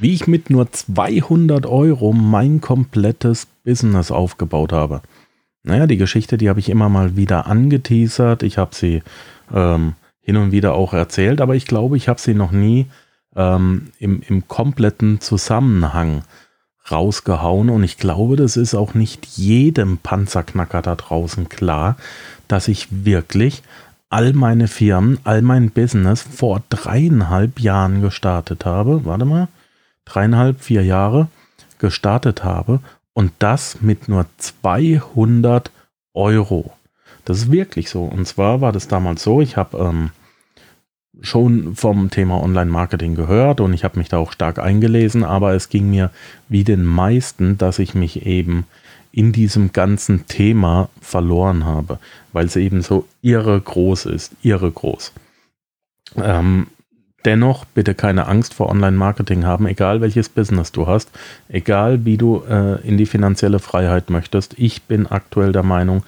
wie ich mit nur 200 Euro mein komplettes Business aufgebaut habe. Naja, die Geschichte, die habe ich immer mal wieder angeteasert. Ich habe sie ähm, hin und wieder auch erzählt, aber ich glaube, ich habe sie noch nie ähm, im, im kompletten Zusammenhang rausgehauen. Und ich glaube, das ist auch nicht jedem Panzerknacker da draußen klar, dass ich wirklich all meine Firmen, all mein Business vor dreieinhalb Jahren gestartet habe. Warte mal, dreieinhalb, vier Jahre gestartet habe und das mit nur 200 Euro. Das ist wirklich so. Und zwar war das damals so, ich habe ähm, schon vom Thema Online-Marketing gehört und ich habe mich da auch stark eingelesen, aber es ging mir wie den meisten, dass ich mich eben in diesem ganzen Thema verloren habe, weil es eben so irre groß ist, irre groß. Ähm, dennoch bitte keine Angst vor Online-Marketing haben, egal welches Business du hast, egal wie du äh, in die finanzielle Freiheit möchtest. Ich bin aktuell der Meinung,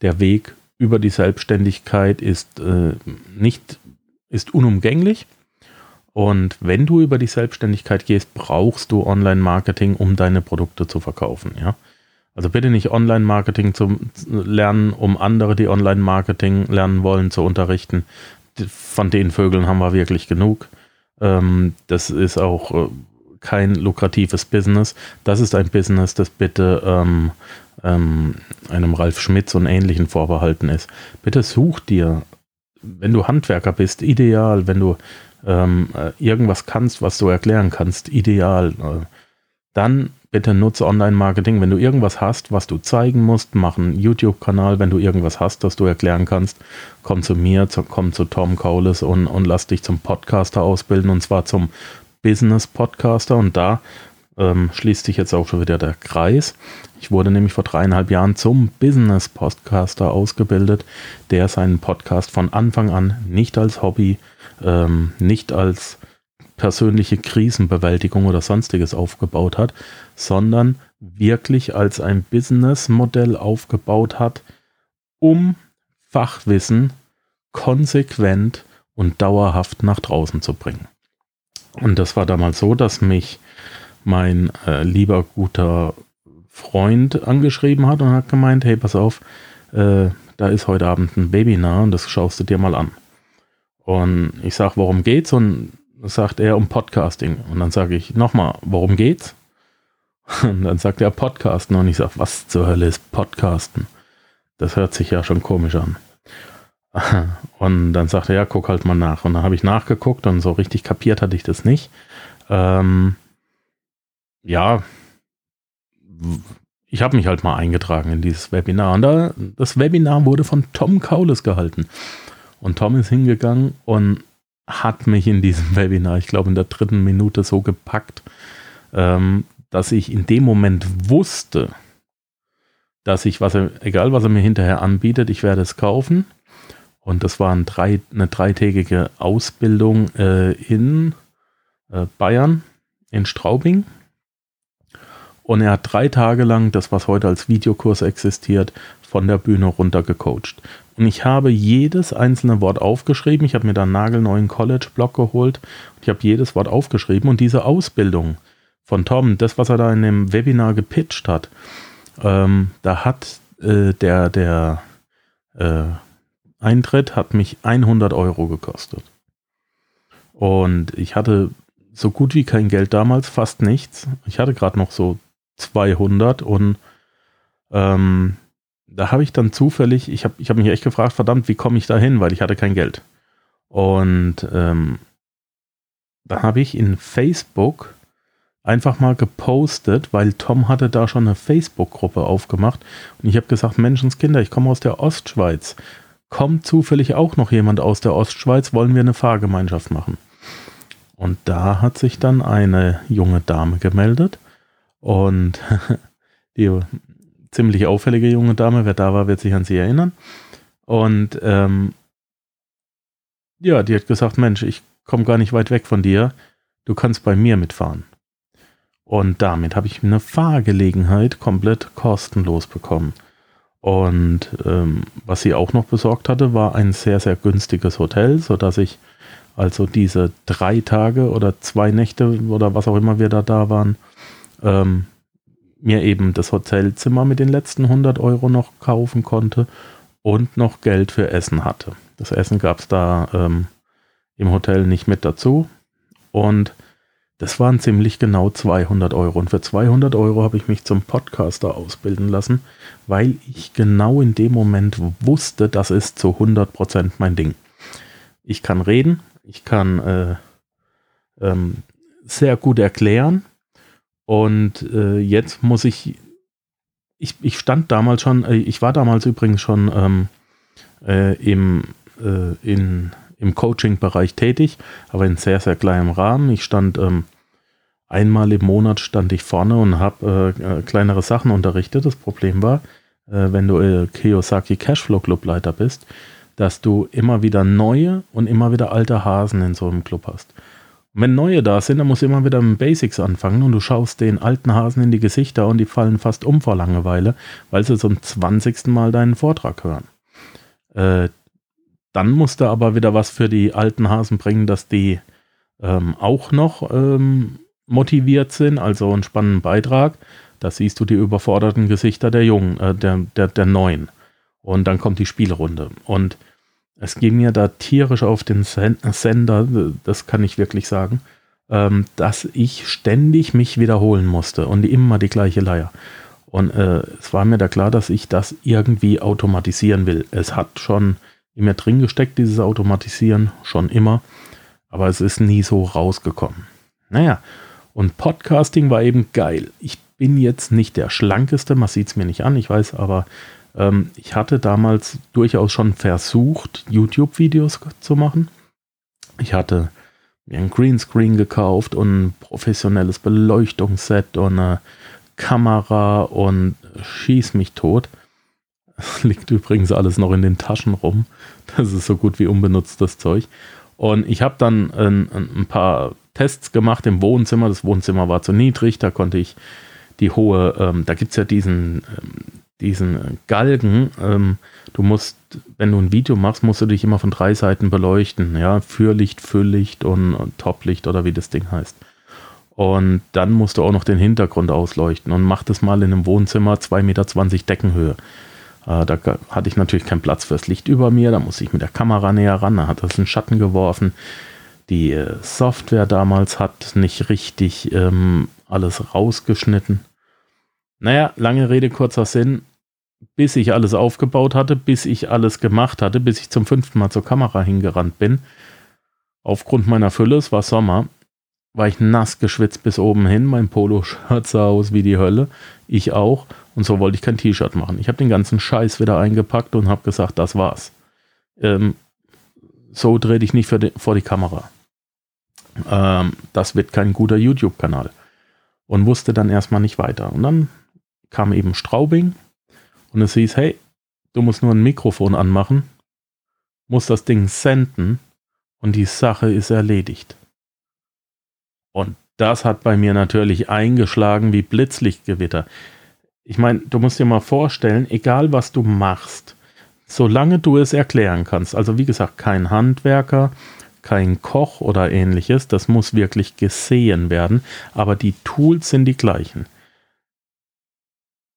der Weg über die Selbstständigkeit ist äh, nicht ist unumgänglich. Und wenn du über die Selbstständigkeit gehst, brauchst du Online-Marketing, um deine Produkte zu verkaufen. Ja? Also bitte nicht Online-Marketing zu lernen, um andere, die Online-Marketing lernen wollen, zu unterrichten. Von den Vögeln haben wir wirklich genug. Ähm, das ist auch äh, kein lukratives Business. Das ist ein Business, das bitte ähm, ähm, einem Ralf Schmitz und ähnlichen vorbehalten ist. Bitte such dir wenn du Handwerker bist, ideal. Wenn du ähm, äh, irgendwas kannst, was du erklären kannst, ideal. Äh, dann bitte nutze Online-Marketing. Wenn du irgendwas hast, was du zeigen musst, mach einen YouTube-Kanal. Wenn du irgendwas hast, das du erklären kannst, komm zu mir, zu, komm zu Tom Kaulis und, und lass dich zum Podcaster ausbilden und zwar zum Business-Podcaster. Und da ähm, schließt sich jetzt auch schon wieder der Kreis. Ich wurde nämlich vor dreieinhalb Jahren zum Business-Podcaster ausgebildet, der seinen Podcast von Anfang an nicht als Hobby, ähm, nicht als persönliche Krisenbewältigung oder sonstiges aufgebaut hat, sondern wirklich als ein Businessmodell aufgebaut hat, um Fachwissen konsequent und dauerhaft nach draußen zu bringen. Und das war damals so, dass mich mein äh, lieber guter Freund angeschrieben hat und hat gemeint, hey, pass auf, äh, da ist heute Abend ein Webinar und das schaust du dir mal an. Und ich sage, worum geht's? Und sagt er um Podcasting. Und dann sage ich nochmal, worum geht's? Und dann sagt er Podcasten. Und ich sage, was zur Hölle ist Podcasten? Das hört sich ja schon komisch an. Und dann sagt er, ja, guck halt mal nach. Und dann habe ich nachgeguckt und so richtig kapiert hatte ich das nicht. Ähm, ja, ich habe mich halt mal eingetragen in dieses Webinar. Und da, das Webinar wurde von Tom Kaules gehalten. Und Tom ist hingegangen und hat mich in diesem Webinar, ich glaube in der dritten Minute, so gepackt, ähm, dass ich in dem Moment wusste, dass ich, was er, egal was er mir hinterher anbietet, ich werde es kaufen. Und das war ein drei, eine dreitägige Ausbildung äh, in äh, Bayern, in Straubing. Und er hat drei Tage lang das, was heute als Videokurs existiert, von der Bühne runter gecoacht. Und ich habe jedes einzelne Wort aufgeschrieben. Ich habe mir da einen nagelneuen College-Blog geholt. Ich habe jedes Wort aufgeschrieben. Und diese Ausbildung von Tom, das, was er da in dem Webinar gepitcht hat, ähm, da hat äh, der, der äh, Eintritt hat mich 100 Euro gekostet. Und ich hatte so gut wie kein Geld damals, fast nichts. Ich hatte gerade noch so 200 und ähm, da habe ich dann zufällig, ich habe ich hab mich echt gefragt, verdammt, wie komme ich da hin, weil ich hatte kein Geld. Und ähm, da habe ich in Facebook einfach mal gepostet, weil Tom hatte da schon eine Facebook-Gruppe aufgemacht und ich habe gesagt, Menschenskinder, ich komme aus der Ostschweiz. Kommt zufällig auch noch jemand aus der Ostschweiz, wollen wir eine Fahrgemeinschaft machen? Und da hat sich dann eine junge Dame gemeldet und die ziemlich auffällige junge Dame, wer da war, wird sich an sie erinnern. Und ähm, ja, die hat gesagt, Mensch, ich komme gar nicht weit weg von dir. Du kannst bei mir mitfahren. Und damit habe ich eine Fahrgelegenheit komplett kostenlos bekommen. Und ähm, was sie auch noch besorgt hatte, war ein sehr, sehr günstiges Hotel, sodass ich Also diese drei Tage oder zwei Nächte oder was auch immer wir da da waren, ähm, mir eben das Hotelzimmer mit den letzten 100 Euro noch kaufen konnte und noch Geld für Essen hatte. Das Essen gab es da ähm, im Hotel nicht mit dazu und das waren ziemlich genau 200 Euro. Und für 200 Euro habe ich mich zum Podcaster ausbilden lassen, weil ich genau in dem Moment wusste, das ist zu 100% mein Ding. Ich kann reden, ich kann äh, ähm, sehr gut erklären und äh, jetzt muss ich, ich, ich stand damals schon, äh, ich war damals übrigens schon ähm, äh, im, äh, in, im Coaching-Bereich tätig, aber in sehr, sehr kleinem Rahmen. Ich stand ähm, einmal im Monat stand ich vorne und habe äh, kleinere Sachen unterrichtet. Das Problem war, wenn du Kiyosaki Cashflow Clubleiter bist, dass du immer wieder neue und immer wieder alte Hasen in so einem Club hast. Wenn neue da sind, dann musst du immer wieder mit Basics anfangen und du schaust den alten Hasen in die Gesichter und die fallen fast um vor Langeweile, weil sie zum 20. Mal deinen Vortrag hören. Äh, dann musst du aber wieder was für die alten Hasen bringen, dass die ähm, auch noch ähm, motiviert sind, also einen spannenden Beitrag. Da siehst du die überforderten Gesichter der Jungen, äh, der, der, der Neuen. Und dann kommt die Spielrunde. Und es ging mir da tierisch auf den Sender, das kann ich wirklich sagen, ähm, dass ich ständig mich wiederholen musste und immer die gleiche Leier. Und äh, es war mir da klar, dass ich das irgendwie automatisieren will. Es hat schon in mir drin gesteckt, dieses Automatisieren, schon immer, aber es ist nie so rausgekommen. Naja, und Podcasting war eben geil. Ich bin jetzt nicht der schlankeste, man sieht es mir nicht an, ich weiß, aber ähm, ich hatte damals durchaus schon versucht, YouTube-Videos zu machen. Ich hatte mir ein Greenscreen gekauft und ein professionelles Beleuchtungsset und eine Kamera und schieß mich tot. Das liegt übrigens alles noch in den Taschen rum. Das ist so gut wie unbenutztes Zeug. Und ich habe dann ein, ein, paar Tests gemacht im Wohnzimmer. Das Wohnzimmer war zu niedrig, da konnte ich die hohe, ähm, da gibt es ja diesen, ähm, diesen Galgen, ähm, du musst, wenn du ein Video machst, musst du dich immer von drei Seiten beleuchten, ja, Fürlicht, Fülllicht und, und Toplicht oder wie das Ding heißt. Und dann musst du auch noch den Hintergrund ausleuchten und mach das mal in einem Wohnzimmer 2,20 Meter Deckenhöhe. Äh, da hatte ich natürlich keinen Platz fürs Licht über mir, da musste ich mit der Kamera näher ran, da hat das einen Schatten geworfen. Die äh, Software damals hat nicht richtig ähm, alles rausgeschnitten. Naja, lange Rede, kurzer Sinn bis ich alles aufgebaut hatte, bis ich alles gemacht hatte, bis ich zum fünften Mal zur Kamera hingerannt bin. Aufgrund meiner Fülle, es war Sommer, war ich nass geschwitzt bis oben hin. Mein Poloshirt sah aus wie die Hölle. Ich auch. Und so wollte ich kein T-Shirt machen. Ich habe den ganzen Scheiß wieder eingepackt und habe gesagt, das war's. Ähm, so dreh dich nicht die, vor die Kamera. Ähm, das wird kein guter YouTube-Kanal. Und wusste dann erstmal nicht weiter. Und dann kam eben Straubing und es hieß, hey, du musst nur ein Mikrofon anmachen, musst das Ding senden und die Sache ist erledigt. Und das hat bei mir natürlich eingeschlagen wie Blitzlichtgewitter. Ich meine, du musst dir mal vorstellen, egal was du machst, solange du es erklären kannst, also wie gesagt, kein Handwerker, kein Koch oder ähnliches, das muss wirklich gesehen werden, aber die Tools sind die gleichen.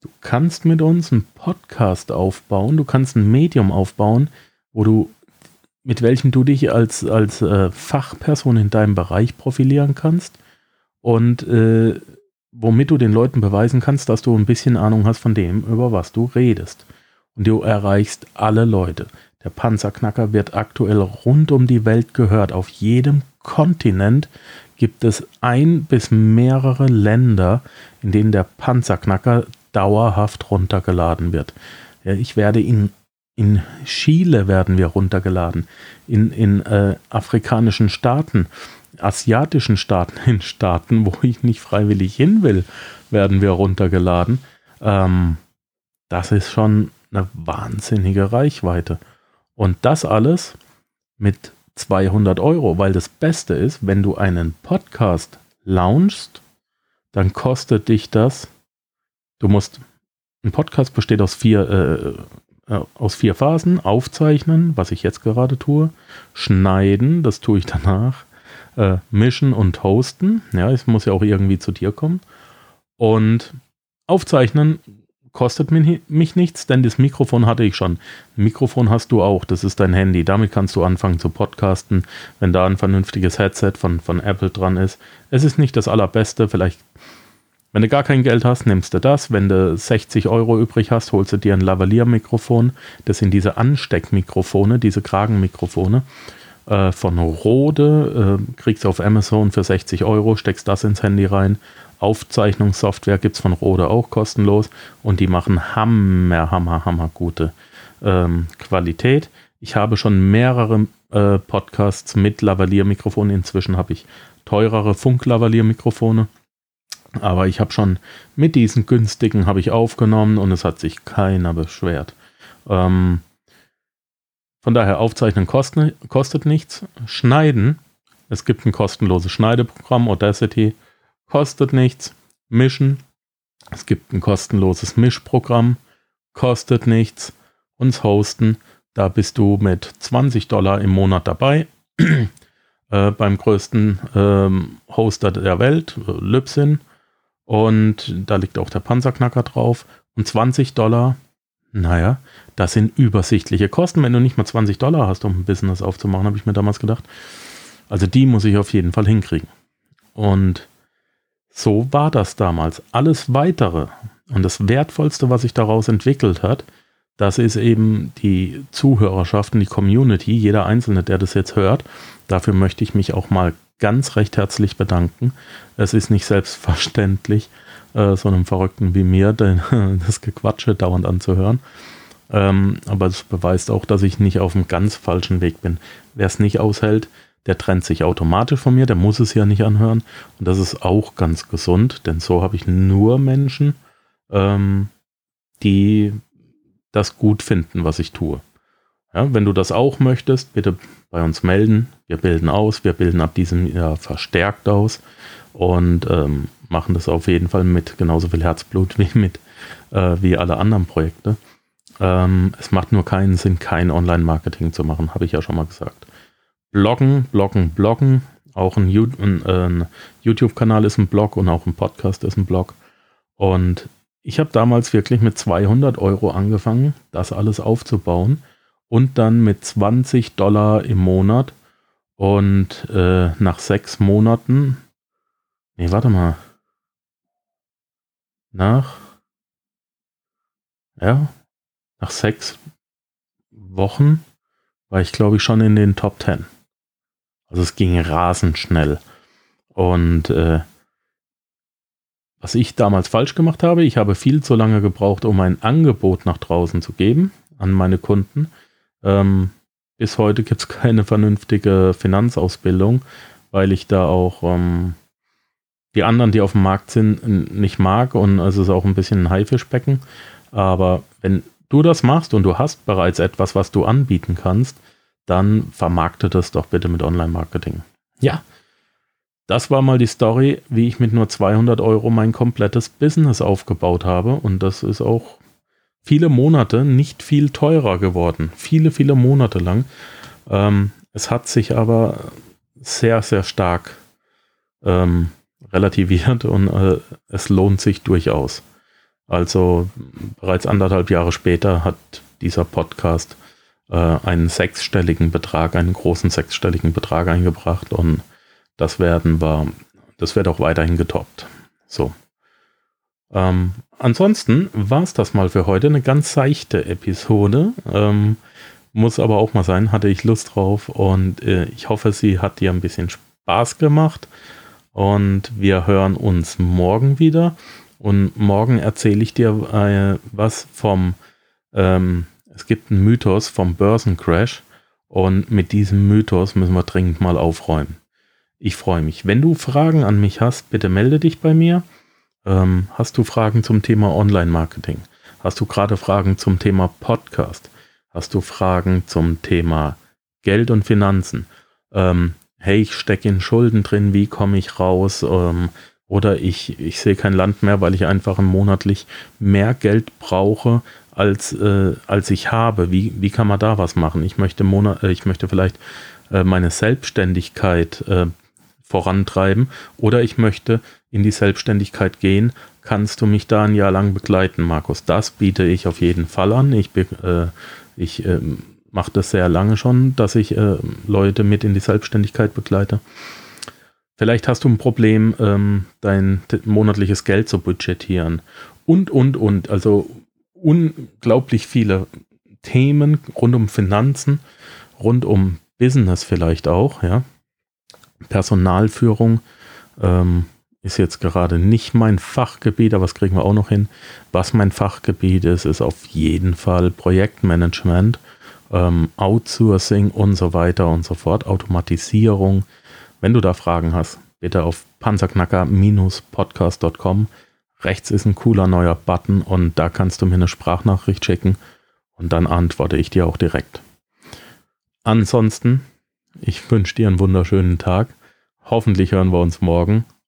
Du kannst mit uns einen Podcast aufbauen, du kannst ein Medium aufbauen, wo du mit welchem du dich als, als äh, Fachperson in deinem Bereich profilieren kannst und äh, womit du den Leuten beweisen kannst, dass du ein bisschen Ahnung hast von dem, über was du redest. Und du erreichst alle Leute. Der Panzerknacker wird aktuell rund um die Welt gehört. Auf jedem Kontinent gibt es ein bis mehrere Länder, in denen der Panzerknacker dauerhaft runtergeladen wird. Ja, ich werde in, in Chile werden wir runtergeladen, in, in äh, afrikanischen Staaten, asiatischen Staaten, in Staaten, wo ich nicht freiwillig hin will, werden wir runtergeladen. Ähm, das ist schon eine wahnsinnige Reichweite. Und das alles mit 200 Euro, weil das Beste ist, wenn du einen Podcast launchst, dann kostet dich das Du musst, ein Podcast besteht aus vier äh, aus vier Phasen. Aufzeichnen, was ich jetzt gerade tue. Schneiden, das tue ich danach. Äh, mischen und hosten. Ja, es muss ja auch irgendwie zu dir kommen. Und aufzeichnen kostet mich, mich nichts, denn das Mikrofon hatte ich schon. Mikrofon hast du auch, das ist dein Handy. Damit kannst du anfangen zu podcasten, wenn da ein vernünftiges Headset von, von Apple dran ist. Es ist nicht das allerbeste, vielleicht, wenn du gar kein Geld hast, nimmst du das. Wenn du 60 Euro übrig hast, holst du dir ein Lavalier-Mikrofon. Das sind diese Ansteckmikrofone, diese Kragenmikrofone äh, von Rode. Äh, kriegst du auf Amazon für 60 Euro, steckst das ins Handy rein Aufzeichnungssoftware gibt es von Rode auch kostenlos und die machen hammer, hammer, hammer gute ähm, Qualität. Ich habe schon mehrere äh, Podcasts mit Lavalier-Mikrofonen. Inzwischen habe ich teurere Funk-Lavalier-Mikrofone. Aber ich habe schon mit diesen günstigen habe ich aufgenommen und es hat sich keiner beschwert. Ähm, von daher aufzeichnen kostet, kostet nichts. Schneiden, es gibt ein kostenloses Schneideprogramm, Audacity kostet nichts. Mischen, es gibt ein kostenloses Mischprogramm, kostet nichts. Uns hosten, da bist du mit 20 Dollar im Monat dabei. äh, beim größten ähm, Hoster der Welt, äh, Libsyn. Und da liegt auch der Panzerknacker drauf. Und 20 Dollar, naja, das sind übersichtliche Kosten, wenn du nicht mal 20 Dollar hast, um ein Business aufzumachen, habe ich mir damals gedacht. Also die muss ich auf jeden Fall hinkriegen. Und so war das damals. Alles weitere und das Wertvollste, was sich daraus entwickelt hat, das ist eben die Zuhörerschaft und die Community, jeder Einzelne, der das jetzt hört. Dafür möchte ich mich auch mal ganz recht herzlich bedanken. Es ist nicht selbstverständlich, äh, so einem Verrückten wie mir denn, das Gequatsche dauernd anzuhören. Ähm, aber es beweist auch, dass ich nicht auf einem ganz falschen Weg bin. Wer es nicht aushält, der trennt sich automatisch von mir, der muss es ja nicht anhören. Und das ist auch ganz gesund, denn so habe ich nur Menschen, ähm, die das gut finden, was ich tue. Ja, wenn du das auch möchtest, bitte bei uns melden. Wir bilden aus, wir bilden ab diesem Jahr verstärkt aus und ähm, machen das auf jeden Fall mit genauso viel Herzblut wie mit äh, wie alle anderen Projekte. Ähm, es macht nur keinen Sinn, kein Online-Marketing zu machen, habe ich ja schon mal gesagt. Bloggen, Bloggen, Bloggen. Auch ein, ein, ein YouTube-Kanal ist ein Blog und auch ein Podcast ist ein Blog. Und ich habe damals wirklich mit 200 Euro angefangen, das alles aufzubauen und dann mit 20 Dollar im Monat. Und äh, nach sechs Monaten, nee, warte mal, nach, ja, nach sechs Wochen war ich, glaube ich, schon in den Top 10. Also es ging rasend schnell. Und äh, was ich damals falsch gemacht habe, ich habe viel zu lange gebraucht, um ein Angebot nach draußen zu geben an meine Kunden. Ähm, bis heute gibt es keine vernünftige Finanzausbildung, weil ich da auch ähm, die anderen, die auf dem Markt sind, nicht mag und es ist auch ein bisschen ein Haifischbecken. Aber wenn du das machst und du hast bereits etwas, was du anbieten kannst, dann vermarkte das doch bitte mit Online-Marketing. Ja, das war mal die Story, wie ich mit nur 200 Euro mein komplettes Business aufgebaut habe. Und das ist auch viele Monate nicht viel teurer geworden. Viele, viele Monate lang. Ähm, es hat sich aber sehr, sehr stark ähm, relativiert und äh, es lohnt sich durchaus. Also bereits anderthalb Jahre später hat dieser Podcast äh, einen sechsstelligen Betrag, einen großen sechsstelligen Betrag eingebracht und das werden wir, das wird auch weiterhin getoppt. So. Ähm, ansonsten war es das mal für heute. Eine ganz seichte Episode. Ähm, muss aber auch mal sein, hatte ich Lust drauf und äh, ich hoffe, sie hat dir ein bisschen Spaß gemacht. Und wir hören uns morgen wieder. Und morgen erzähle ich dir äh, was vom ähm, es gibt einen Mythos vom Börsencrash und mit diesem Mythos müssen wir dringend mal aufräumen. Ich freue mich. Wenn du Fragen an mich hast, bitte melde dich bei mir. Ähm, hast du Fragen zum Thema Online-Marketing? Hast du gerade Fragen zum Thema Podcast? Hast du Fragen zum Thema Geld und Finanzen? Ähm, hey, ich stecke in Schulden drin, wie komme ich raus? Ähm, Oder ich, ich sehe kein Land mehr, weil ich einfach monatlich mehr Geld brauche, als, äh, als ich habe. Wie, wie kann man da was machen? Ich möchte, Monat, äh, ich möchte vielleicht äh, meine Selbstständigkeit äh, vorantreiben oder ich möchte in die Selbstständigkeit gehen. Kannst du mich da ein Jahr lang begleiten, Markus? Das biete ich auf jeden Fall an. Ich, äh, ich äh, mache das sehr lange schon, dass ich äh, Leute mit in die Selbstständigkeit begleite. Vielleicht hast du ein Problem, ähm, dein monatliches Geld zu budgetieren. Und, und, und. Also unglaublich viele Themen rund um Finanzen, rund um Business vielleicht auch, ja. Personalführung ähm, ist jetzt gerade nicht mein Fachgebiet, aber das kriegen wir auch noch hin. Was mein Fachgebiet ist, ist auf jeden Fall Projektmanagement, ähm, Outsourcing und so weiter und so fort, Automatisierung. Wenn du da Fragen hast, bitte auf panzerknacker-podcast.com. Rechts ist ein cooler neuer Button und da kannst du mir eine Sprachnachricht schicken und dann antworte ich dir auch direkt. Ansonsten, ich wünsche dir einen wunderschönen Tag. Hoffentlich hören wir uns morgen